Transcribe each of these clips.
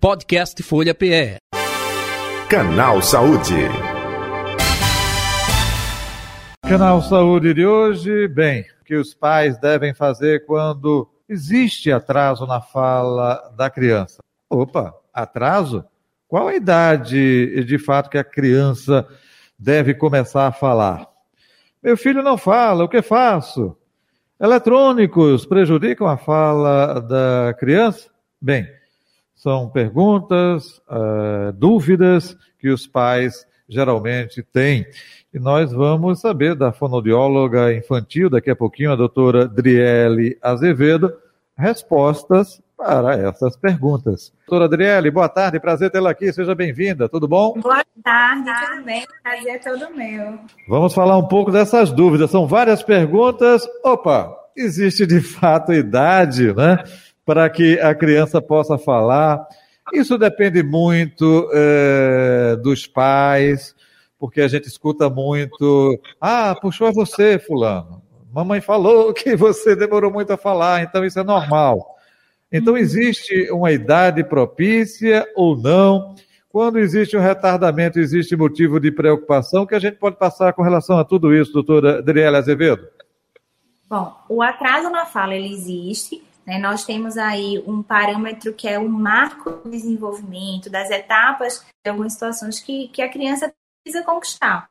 Podcast Folha PE. Canal Saúde. Canal Saúde de hoje, bem, o que os pais devem fazer quando existe atraso na fala da criança. Opa, atraso? Qual a idade de fato que a criança deve começar a falar? Meu filho não fala, o que faço? Eletrônicos prejudicam a fala da criança? Bem, são perguntas, uh, dúvidas que os pais geralmente têm. E nós vamos saber da fonoaudióloga infantil, daqui a pouquinho, a doutora Driele Azevedo, respostas para essas perguntas. Doutora Adriele, boa tarde, prazer tê-la aqui, seja bem-vinda, tudo bom? Boa tarde, tudo bem? Prazer é todo meu. Vamos falar um pouco dessas dúvidas, são várias perguntas. Opa, existe de fato idade, né, para que a criança possa falar. Isso depende muito é, dos pais, porque a gente escuta muito, ah, puxou é você, fulano. Mamãe falou que você demorou muito a falar, então isso é normal. Então, existe uma idade propícia ou não? Quando existe um retardamento, existe motivo de preocupação que a gente pode passar com relação a tudo isso, doutora Adriela Azevedo? Bom, o atraso na fala, ele existe. Né? Nós temos aí um parâmetro que é o marco do desenvolvimento, das etapas de algumas situações que, que a criança precisa conquistar.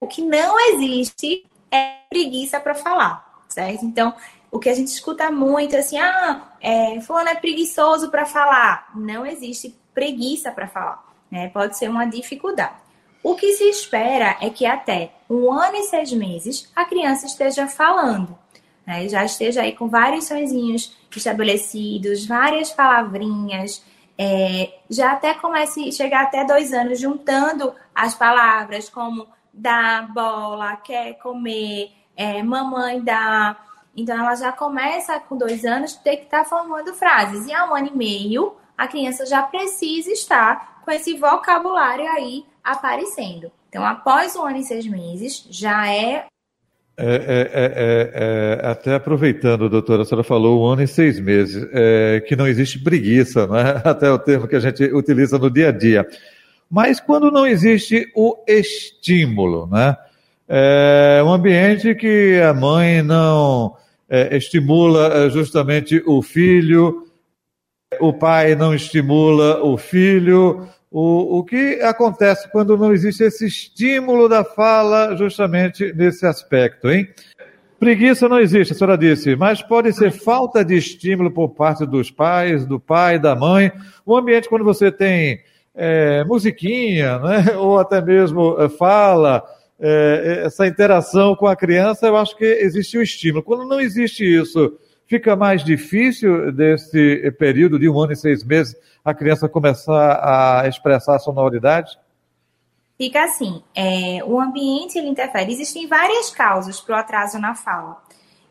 O que não existe é preguiça para falar, certo? Então, o que a gente escuta muito assim, ah, é, fulano é preguiçoso para falar. Não existe preguiça para falar, né? Pode ser uma dificuldade. O que se espera é que até um ano e seis meses a criança esteja falando, né? já esteja aí com vários sonzinhos estabelecidos, várias palavrinhas, é, já até comece a chegar até dois anos juntando as palavras como dá, bola, quer comer, é, mamãe dá. Então, ela já começa com dois anos ter que estar tá formando frases. E há um ano e meio, a criança já precisa estar com esse vocabulário aí aparecendo. Então, após um ano e seis meses, já é. É, é, é, é até aproveitando, doutora, a senhora falou um ano e seis meses, que não existe preguiça, até o termo que a gente utiliza no dia a dia. Mas quando não existe o estímulo, né? É um ambiente que a mãe não é, estimula é, justamente o filho, o pai não estimula o filho. O, o que acontece quando não existe esse estímulo da fala justamente nesse aspecto, hein? Preguiça não existe, a senhora disse, mas pode ser falta de estímulo por parte dos pais, do pai, da mãe. O ambiente, quando você tem é, musiquinha, né? ou até mesmo é, fala, é, essa interação com a criança, eu acho que existe um estímulo. Quando não existe isso, fica mais difícil desse período de um ano e seis meses a criança começar a expressar a sonoridade? Fica assim, é, o ambiente ele interfere. Existem várias causas para o atraso na fala.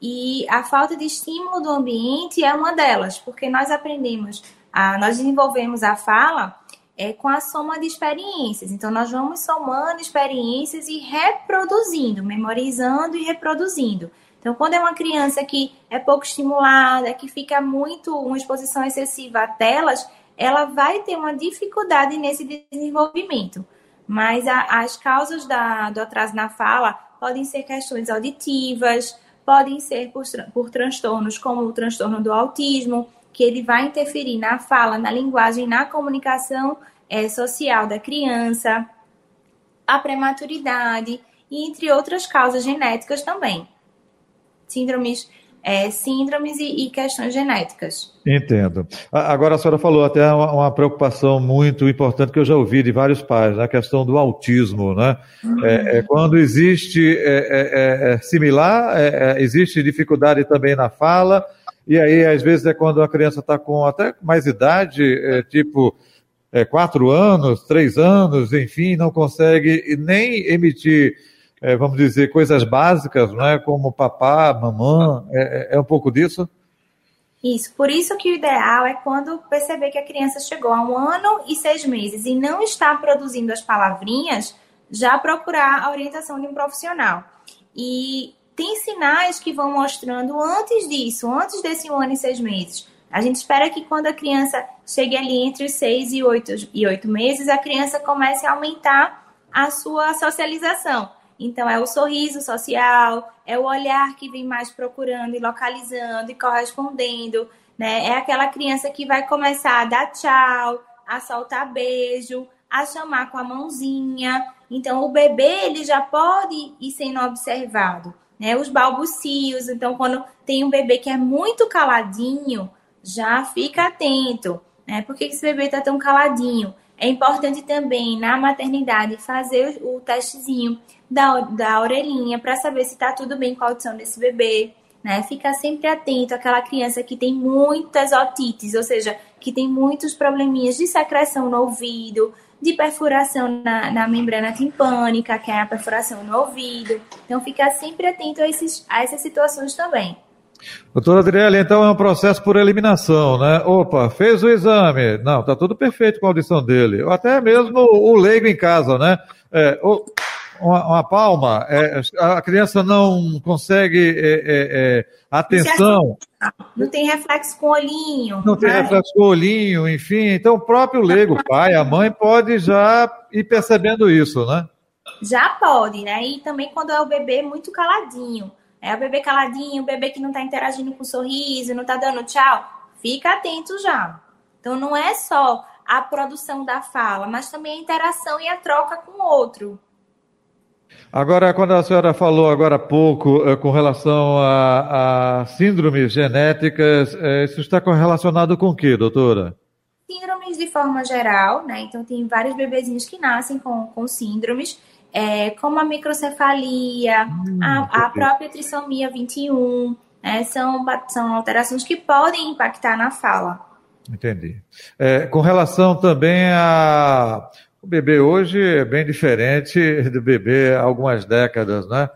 E a falta de estímulo do ambiente é uma delas, porque nós aprendemos, a, nós desenvolvemos a fala é com a soma de experiências. Então, nós vamos somando experiências e reproduzindo, memorizando e reproduzindo. Então, quando é uma criança que é pouco estimulada, que fica muito, uma exposição excessiva a telas, ela vai ter uma dificuldade nesse desenvolvimento. Mas a, as causas da, do atraso na fala podem ser questões auditivas, podem ser por, por transtornos como o transtorno do autismo, que ele vai interferir na fala, na linguagem, na comunicação é, social da criança, a prematuridade e entre outras causas genéticas também. Síndromes é, síndromes e, e, questões genéticas. Entendo. Agora a senhora falou até uma, uma, preocupação muito importante que eu já ouvi de vários pais, a questão do autismo, né? Uhum. É, é, quando existe é, é, é similar, existe dificuldade também na fala, e aí, às vezes, é quando a criança está com até mais idade, é, tipo é, quatro anos, três anos, enfim, não consegue nem emitir, é, vamos dizer, coisas básicas, não é? como papá, mamã, é, é, é um pouco disso? Isso, por isso que o ideal é quando perceber que a criança chegou a um ano e seis meses e não está produzindo as palavrinhas, já procurar a orientação de um profissional. E tem sinais que vão mostrando antes disso, antes desse um ano e seis meses. A gente espera que quando a criança chegue ali entre 6 e 8, e 8 meses, a criança comece a aumentar a sua socialização. Então, é o sorriso social, é o olhar que vem mais procurando e localizando e correspondendo, né? É aquela criança que vai começar a dar tchau, a soltar beijo, a chamar com a mãozinha. Então, o bebê, ele já pode ir sendo observado, né? Os balbucios. Então, quando tem um bebê que é muito caladinho, já fica atento, né? Por que esse bebê está tão caladinho? É importante também, na maternidade, fazer o testezinho da, da orelhinha para saber se está tudo bem com a audição desse bebê. Né? Fica sempre atento àquela criança que tem muitas otites, ou seja, que tem muitos probleminhas de secreção no ouvido, de perfuração na, na, membrana timpânica, que é a perfuração no ouvido. Então, fica sempre atento a, esses, a essas situações também. Doutora Adriele, então é um processo por eliminação, né? Opa, fez o exame. Não, tá tudo perfeito com a audição dele. Ou até mesmo o leigo em casa, né? É, uma, uma, palma, é, a criança não consegue é, é, é atenção. Não tem reflexo com o olhinho. Não tem né? reflexo com o olhinho, enfim. Então o próprio leigo, o pai, a mãe, pode já ir percebendo isso, né? Já pode, né? E também quando é o bebê muito caladinho. É o bebê caladinho, o bebê que não está interagindo com o sorriso, não está dando tchau. Fica atento já. Então não é só a produção da fala, mas também a interação e a troca com o outro. Agora, quando a senhora falou agora há pouco eh, com relação a, a síndromes genéticas, eh, isso está correlacionado com o que, doutora? Síndromes de forma geral, né? Então, tem vários bebezinhos que nascem com, com síndromes, é, como a microcefalia, hum, a, a, própria trissomia 21, é, são, são alterações que podem impactar na fala. Entendi. É, com relação também a o bebê hoje é bem diferente do bebê há algumas décadas, né?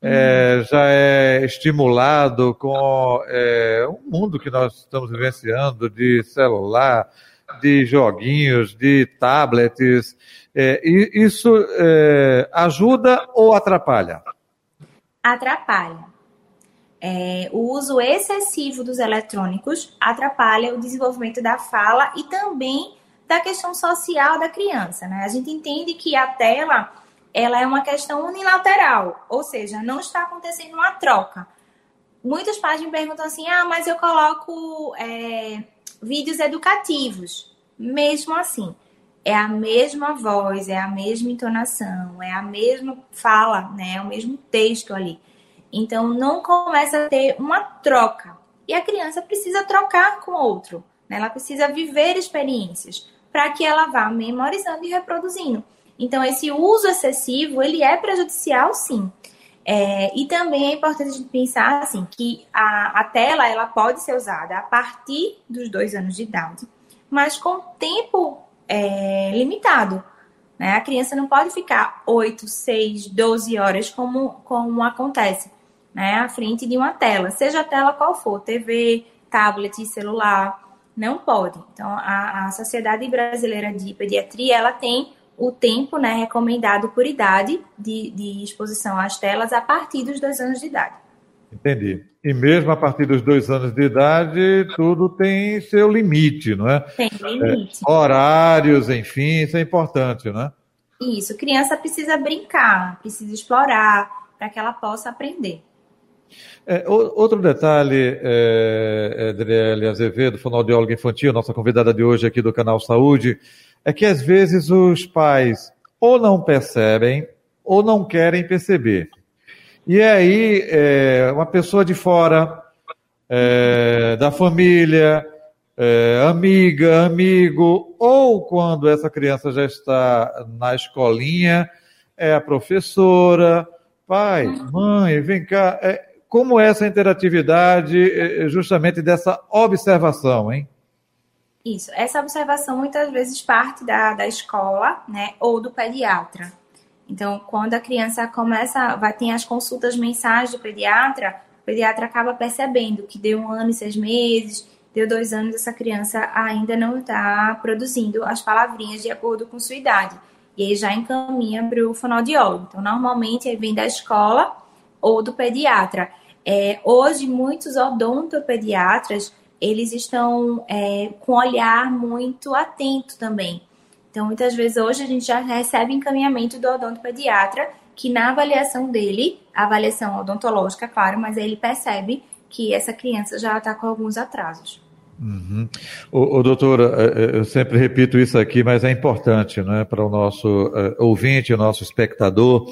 É, já é estimulado com é, um mundo que nós estamos vivenciando de celular, de joguinhos, de tablets. É, isso é, ajuda ou atrapalha? Atrapalha. É, o uso excessivo dos eletrônicos atrapalha o desenvolvimento da fala e também da questão social da criança, né? A gente entende que a tela ela é uma questão unilateral, ou seja, não está acontecendo uma troca. Muitos pais me perguntam assim: ah, mas eu coloco é, vídeos educativos. Mesmo assim, é a mesma voz, é a mesma entonação, é a mesma fala, né? É o mesmo texto ali. Então não começa a ter uma troca. E a criança precisa trocar com outro, né? Ela precisa viver experiências para que ela vá memorizando e reproduzindo. Então, esse uso excessivo, ele é prejudicial, sim. É, e também é importante a gente pensar assim que a, a tela ela pode ser usada a partir dos dois anos de idade, mas com tempo é, limitado. Né? A criança não pode ficar 8, 6, 12 horas como, como acontece né? à frente de uma tela, seja a tela qual for, TV, tablet, celular. Não pode. Então, a, a Sociedade Brasileira de Pediatria, ela tem o tempo né, recomendado por idade de, de exposição às telas a partir dos dois anos de idade. Entendi. E mesmo a partir dos dois anos de idade, tudo tem seu limite, não é? Tem limite. É, horários, enfim, isso é importante, não é? Isso. Criança precisa brincar, precisa explorar, para que ela possa aprender. É, outro detalhe, é, Adriele Azevedo, fonoaudióloga infantil, nossa convidada de hoje aqui do canal Saúde, é que às vezes os pais ou não percebem ou não querem perceber. E aí, é, uma pessoa de fora, é, da família, é, amiga, amigo, ou quando essa criança já está na escolinha, é a professora, pai, mãe, vem cá. É, como é essa interatividade justamente dessa observação, hein? Isso, essa observação muitas vezes parte da, da escola, né, ou do pediatra. Então, quando a criança começa, vai ter as consultas mensais do pediatra, o pediatra acaba percebendo que deu um ano e seis meses, deu dois anos, essa criança ainda não está produzindo as palavrinhas de acordo com sua idade. E aí já encaminha para o fonoaudiólogo. Então, normalmente, ele vem da escola ou do pediatra. É, hoje, muitos odontopediatras eles estão é, com um olhar muito atento também. Então, muitas vezes hoje a gente já recebe encaminhamento do odontopediatra, que na avaliação dele, avaliação odontológica, claro, mas ele percebe que essa criança já está com alguns atrasos. Uhum. O, o doutor, é, é, eu sempre repito isso aqui, mas é importante né, para o nosso uh, ouvinte, o nosso espectador.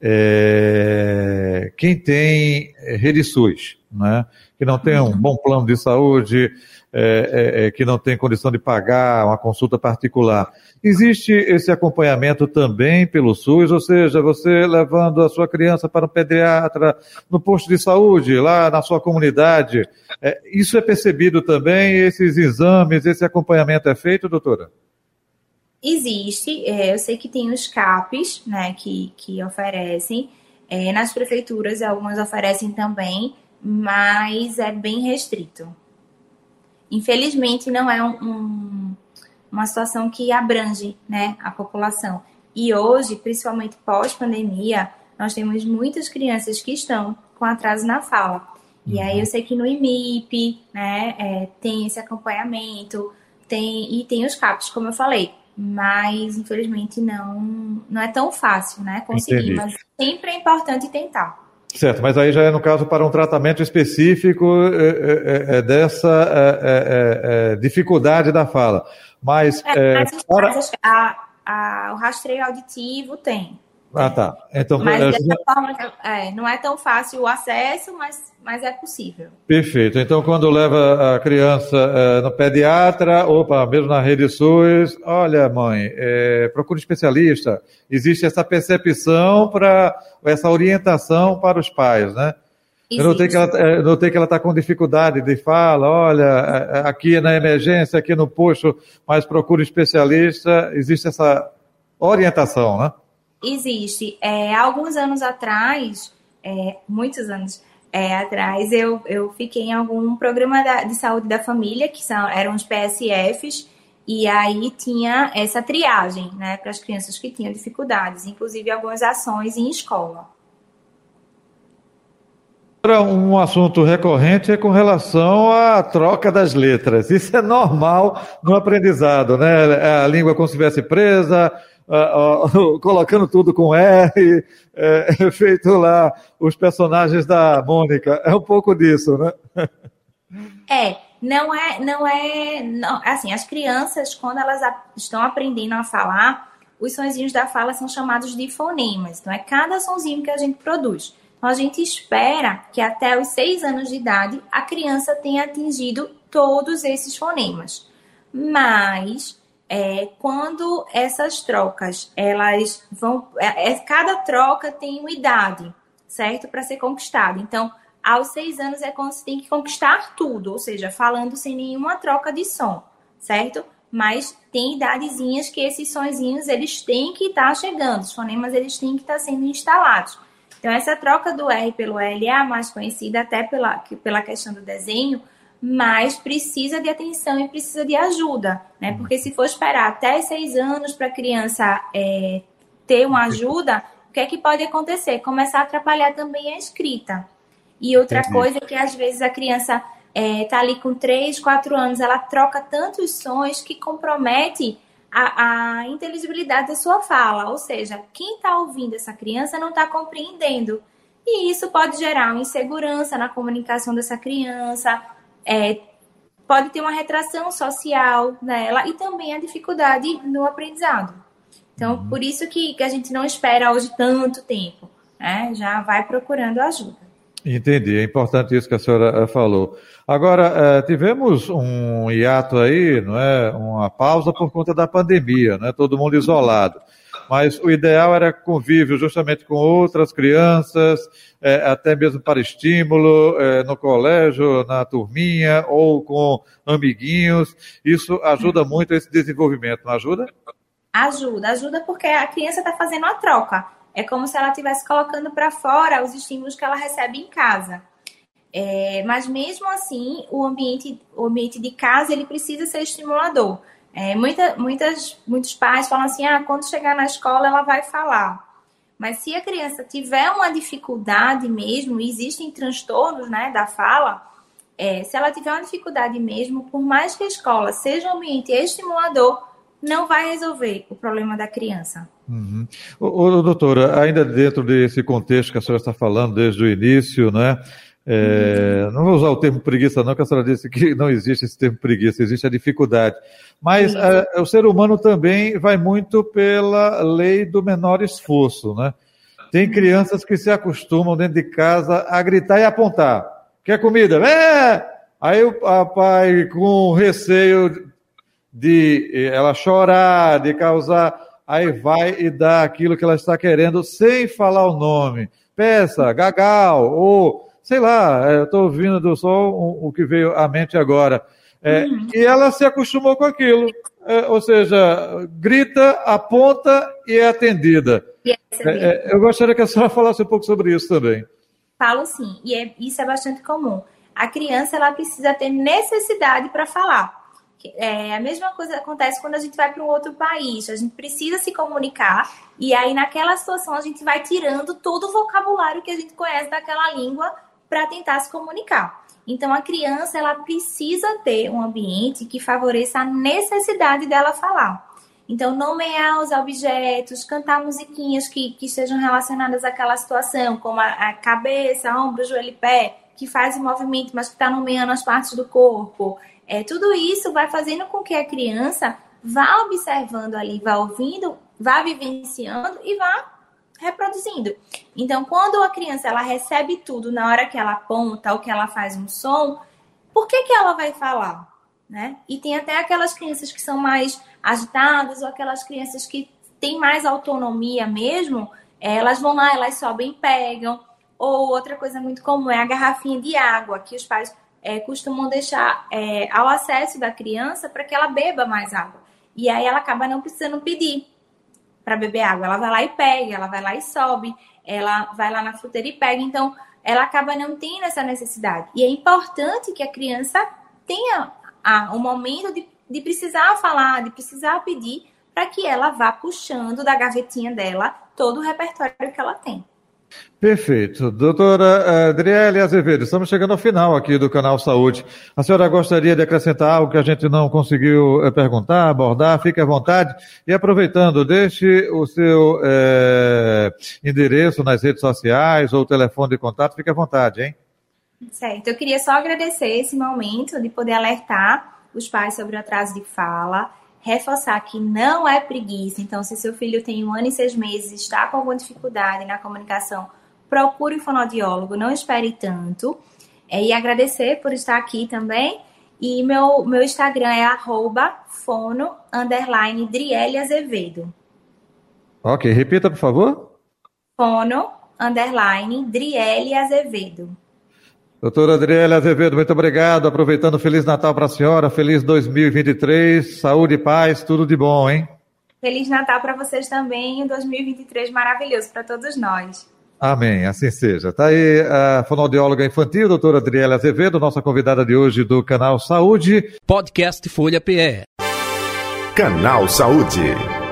É, quem tem rede SUS, né, que não tem um bom plano de saúde, é, é, é, que não tem condição de pagar uma consulta particular. Existe esse acompanhamento também pelo SUS, ou seja, você levando a sua criança para um pediatra no posto de saúde, lá na sua comunidade. É, isso é percebido também? Esses exames, esse acompanhamento é feito, doutora? Existe, é, eu sei que tem os CAPs, né, que, que oferecem. É, nas prefeituras, algumas oferecem também, mas é bem restrito. Infelizmente, não é um, um, uma situação que abrange né, a população. E hoje, principalmente pós-pandemia, nós temos muitas crianças que estão com atraso na fala. E aí uhum. eu sei que no IMIP, né, é, tem esse acompanhamento, tem, e tem os CAPs, como eu falei. Mas, infelizmente, não, não é tão fácil, né, conseguir. Entendi. Mas sempre é importante tentar. Certo, mas aí já é no caso para um tratamento específico é, é, é dessa é, é, dificuldade da fala. Mas, mas para... a, a, o rastreio auditivo tem. Ah, tá. Então, mas dessa forma, é, não é tão fácil o acesso, mas, mas é possível. Perfeito. Então, quando leva a criança é, no pediatra, opa, mesmo na rede SUS, olha, mãe, é, procure especialista. Existe essa percepção para essa orientação para os pais, né? Existe. Eu notei que ela, é, notei que ela está com dificuldade de fala, olha, é, é, aqui na emergência, aqui no posto, mas procure especialista. Existe essa orientação, né? Existe. É, alguns anos atrás, é, muitos anos é, atrás, eu, eu fiquei em algum programa da, de saúde da família, que são, eram os PSFs, e aí tinha essa triagem, né, para as crianças que tinham dificuldades, inclusive algumas ações em escola. Um assunto recorrente é com relação à troca das letras. Isso é normal no aprendizado, né? A língua como se estivesse presa, uh, uh, colocando tudo com R, é, feito lá os personagens da Mônica. É um pouco disso, né? É, não é, não é, não, assim, as crianças, quando elas a, estão aprendendo a falar, os sonzinhos da fala são chamados de fonemas. Então, é cada sonzinho que a gente produz. Então, a gente espera que até os seis anos de idade a criança tenha atingido todos esses fonemas. Mas é, quando essas trocas elas vão é, é cada troca tem uma idade certo? Para ser conquistada. Então aos seis anos é quando você tem que conquistar tudo ou seja falando sem nenhuma troca de som certo? Mas tem idadezinhas que esses sonzinhos eles têm que estar tá chegando os fonemas eles têm que estar tá sendo instalados. Então essa troca do R pelo LA mais conhecida até pela pela questão do desenho mas precisa de atenção e precisa de ajuda, né? Uhum. Porque se for esperar até seis anos para a criança é, ter uma ajuda, o que é que pode acontecer? Começar a atrapalhar também a escrita. E outra Entendi. coisa é que às vezes a criança está é, tá ali com três, quatro anos, ela troca tantos sons que compromete a, a inteligibilidade da sua fala. Ou seja, quem está ouvindo essa criança não está compreendendo. E isso pode gerar uma insegurança na comunicação dessa criança, é, pode ter uma retração social nela e também a dificuldade no aprendizado. Então, uhum. por isso que, que a gente não espera hoje tanto tempo, né? Já vai procurando ajuda. Entendi, é importante isso que a senhora eh, falou. Agora, eh, tivemos um hiato aí, não é? Uma pausa por conta da pandemia, né? Todo mundo isolado mas o ideal era convívio justamente com outras crianças, é, até mesmo para estímulo, é, no colégio, na turminha, ou com amiguinhos. Isso ajuda muito esse desenvolvimento, não ajuda? Ajuda, ajuda porque a criança está fazendo a troca. É como se ela estivesse colocando para fora os estímulos que ela recebe em casa. É, mas mesmo assim, o ambiente, o ambiente de casa ele precisa ser estimulador. É, muita, muitas, muitos pais falam assim: ah, quando chegar na escola ela vai falar. Mas se a criança tiver uma dificuldade mesmo, existem transtornos né, da fala, é, se ela tiver uma dificuldade mesmo, por mais que a escola seja um ambiente estimulador, não vai resolver o problema da criança. Uhum. Ô, ô, doutora, ainda dentro desse contexto que a senhora está falando desde o início, né? É. Não vou usar o termo preguiça, não, que a senhora disse que não existe esse termo preguiça, existe a dificuldade. Mas é, o ser humano também vai muito pela lei do menor esforço, né? Tem crianças que se acostumam dentro de casa a gritar e apontar. Quer comida? É! Aí o papai, com receio de ela chorar, de causar, aí vai e dá aquilo que ela está querendo sem falar o nome. Peça, gagal, ou sei lá, é, eu estou ouvindo só o, o, que veio à mente agora. É, uhum. E ela se acostumou com aquilo. É, ou seja, grita, aponta e é atendida. É, é, eu gostaria que a senhora falasse um pouco sobre isso também. Falo sim, e é, isso é bastante comum. A criança ela precisa ter necessidade para falar. É, a mesma coisa acontece quando a gente vai para um outro país. A gente precisa se comunicar e aí naquela situação a gente vai tirando todo o vocabulário que a gente conhece daquela língua para tentar se comunicar. Então a criança ela precisa ter um ambiente que favoreça a necessidade dela falar. Então, nomear os objetos, cantar musiquinhas que, que estejam relacionadas àquela situação, como a, a cabeça, ombro, joelho e pé, que faz o movimento, mas que está nomeando as partes do corpo. É, tudo isso vai fazendo com que a criança vá observando ali, vá ouvindo, vá vivenciando e vá reproduzindo. Então, quando a criança ela recebe tudo na hora que ela aponta ou que ela faz um som, por que, que ela vai falar? Né? E tem até aquelas crianças que são mais agitadas ou aquelas crianças que têm mais autonomia mesmo, elas vão lá, elas sobem e pegam. Ou outra coisa muito comum é a garrafinha de água, que os pais é, costumam deixar é, ao acesso da criança para que ela beba mais água. E aí ela acaba não precisando pedir para beber água. Ela vai lá e pega, ela vai lá e sobe, ela vai lá na fruteira e pega. Então, ela acaba não tendo essa necessidade. E é importante que a criança tenha um momento de, de precisar falar, de precisar pedir, para que ela vá puxando da gavetinha dela todo o repertório que ela tem. Perfeito. Doutora Adriele Azevedo, estamos chegando ao final aqui do canal Saúde. A senhora gostaria de acrescentar algo que a gente não conseguiu eh, perguntar, abordar? Fique à vontade. E aproveitando, deixe o seu é, endereço nas redes sociais ou telefone de contato, fique à vontade, hein? Certo. Eu queria só agradecer esse momento de poder alertar os pais sobre o atraso de fala reforçar que não é preguiça. Então, se seu filho tem um ano e seis meses, está com alguma dificuldade na comunicação, procure um fonoaudiólogo, não espere tanto. É, e agradecer por estar aqui também. E meu, meu Instagram é arroba fono, underline, Driele Azevedo. Ok, repita, por favor. Fono, underline, Driele Azevedo. Doutora Adriela Azevedo, muito obrigado. Aproveitando, Feliz Natal para a senhora, feliz 2023, saúde e paz, tudo de bom, hein? Feliz Natal para vocês também, um 2023 maravilhoso para todos nós. Amém, assim seja. Está aí a fonoaudióloga infantil, doutora Adriela Azevedo, nossa convidada de hoje do canal Saúde. Podcast Folha PE. Canal Saúde.